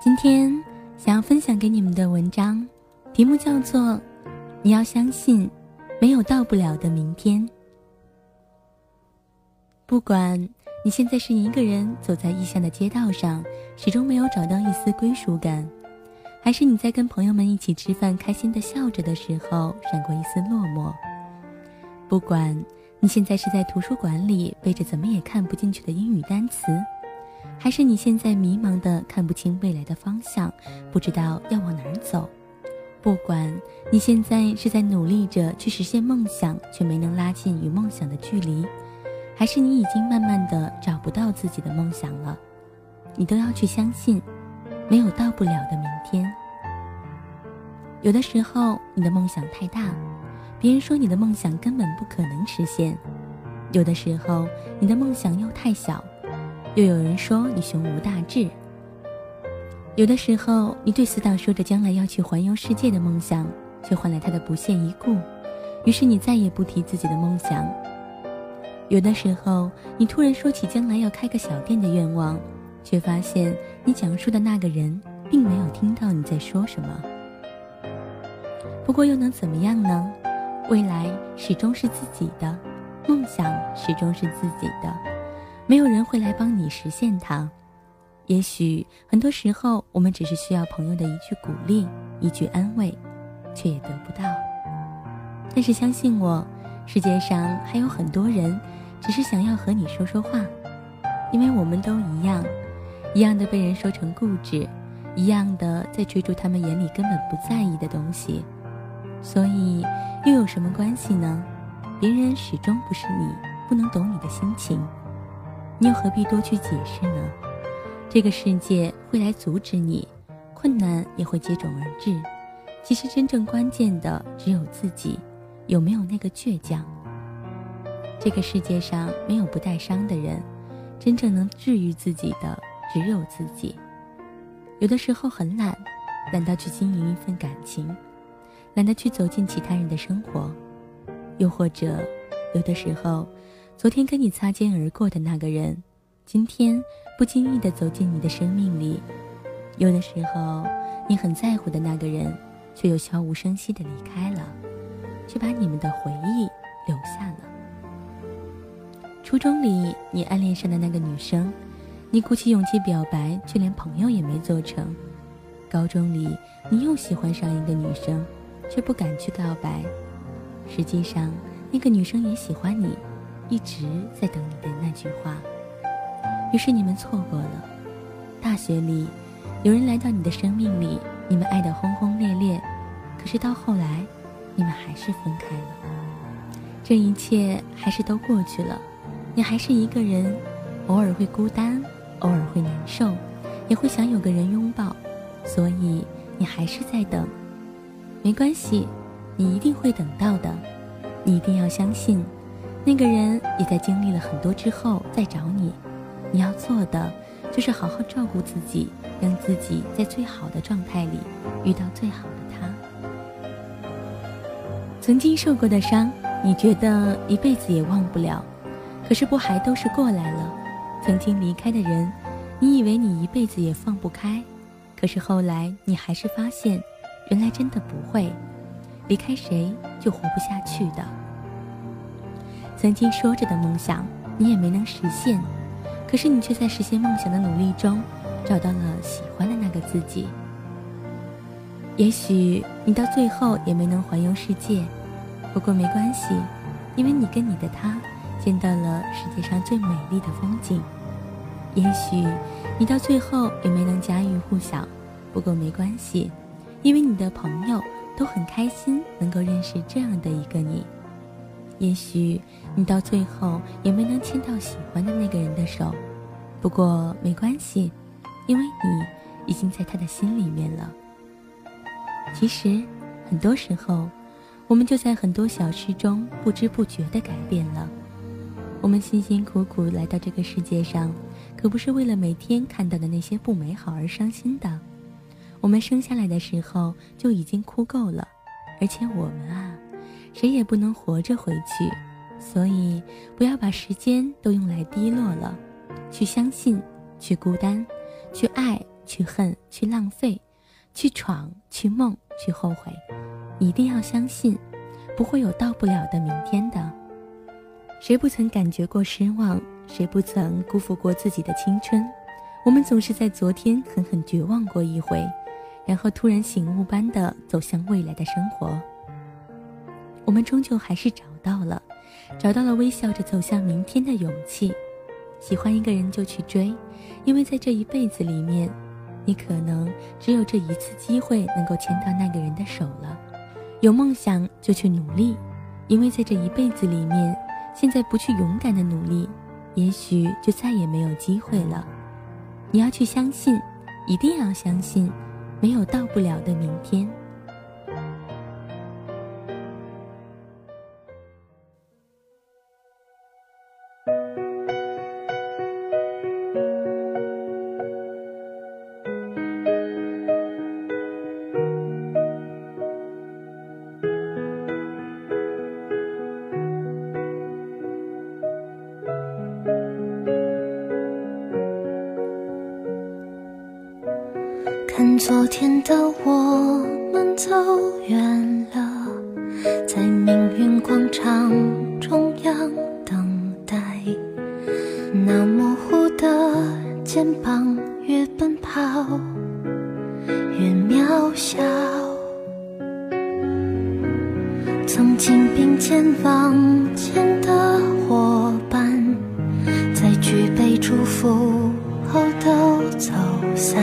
今天想要分享给你们的文章，题目叫做《你要相信，没有到不了的明天》。不管你现在是一个人走在异乡的街道上，始终没有找到一丝归属感，还是你在跟朋友们一起吃饭，开心的笑着的时候，闪过一丝落寞。不管你现在是在图书馆里背着怎么也看不进去的英语单词。还是你现在迷茫的看不清未来的方向，不知道要往哪儿走。不管你现在是在努力着去实现梦想，却没能拉近与梦想的距离，还是你已经慢慢的找不到自己的梦想了，你都要去相信，没有到不了的明天。有的时候你的梦想太大，别人说你的梦想根本不可能实现；有的时候你的梦想又太小。又有人说你胸无大志。有的时候，你对死党说着将来要去环游世界的梦想，却换来他的不屑一顾，于是你再也不提自己的梦想。有的时候，你突然说起将来要开个小店的愿望，却发现你讲述的那个人并没有听到你在说什么。不过又能怎么样呢？未来始终是自己的，梦想始终是自己的。没有人会来帮你实现它，也许很多时候我们只是需要朋友的一句鼓励、一句安慰，却也得不到。但是相信我，世界上还有很多人，只是想要和你说说话，因为我们都一样，一样的被人说成固执，一样的在追逐他们眼里根本不在意的东西，所以又有什么关系呢？别人始终不是你，不能懂你的心情。你又何必多去解释呢？这个世界会来阻止你，困难也会接踵而至。其实真正关键的只有自己，有没有那个倔强。这个世界上没有不带伤的人，真正能治愈自己的只有自己。有的时候很懒，懒到去经营一份感情，懒得去走进其他人的生活，又或者，有的时候。昨天跟你擦肩而过的那个人，今天不经意的走进你的生命里。有的时候，你很在乎的那个人，却又悄无声息的离开了，却把你们的回忆留下了。初中里你暗恋上的那个女生，你鼓起勇气表白，却连朋友也没做成。高中里你又喜欢上一个女生，却不敢去告白。实际上，那个女生也喜欢你。一直在等你的那句话，于是你们错过了。大学里，有人来到你的生命里，你们爱得轰轰烈烈，可是到后来，你们还是分开了。这一切还是都过去了，你还是一个人，偶尔会孤单，偶尔会难受，也会想有个人拥抱，所以你还是在等。没关系，你一定会等到的，你一定要相信。那个人也在经历了很多之后再找你，你要做的就是好好照顾自己，让自己在最好的状态里遇到最好的他。曾经受过的伤，你觉得一辈子也忘不了，可是不还都是过来了？曾经离开的人，你以为你一辈子也放不开，可是后来你还是发现，原来真的不会，离开谁就活不下去的。曾经说着的梦想，你也没能实现，可是你却在实现梦想的努力中，找到了喜欢的那个自己。也许你到最后也没能环游世界，不过没关系，因为你跟你的他，见到了世界上最美丽的风景。也许你到最后也没能家喻户晓，不过没关系，因为你的朋友都很开心能够认识这样的一个你。也许你到最后也没能牵到喜欢的那个人的手，不过没关系，因为你已经在他的心里面了。其实，很多时候，我们就在很多小事中不知不觉地改变了。我们辛辛苦苦来到这个世界上，可不是为了每天看到的那些不美好而伤心的。我们生下来的时候就已经哭够了，而且我们啊。谁也不能活着回去，所以不要把时间都用来低落了。去相信，去孤单，去爱，去恨、去浪费、去闯、去梦、去后悔。一定要相信，不会有到不了的明天的。谁不曾感觉过失望？谁不曾辜负过自己的青春？我们总是在昨天狠狠绝望过一回，然后突然醒悟般的走向未来的生活。我们终究还是找到了，找到了微笑着走向明天的勇气。喜欢一个人就去追，因为在这一辈子里面，你可能只有这一次机会能够牵到那个人的手了。有梦想就去努力，因为在这一辈子里面，现在不去勇敢的努力，也许就再也没有机会了。你要去相信，一定要相信，没有到不了的明天。昨天的我们走远了，在命运广场中央等待。那模糊的肩膀，越奔跑越渺小。曾经并肩往前的伙伴，在举杯祝福后都走散。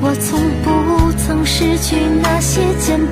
我从不曾失去那些肩膀。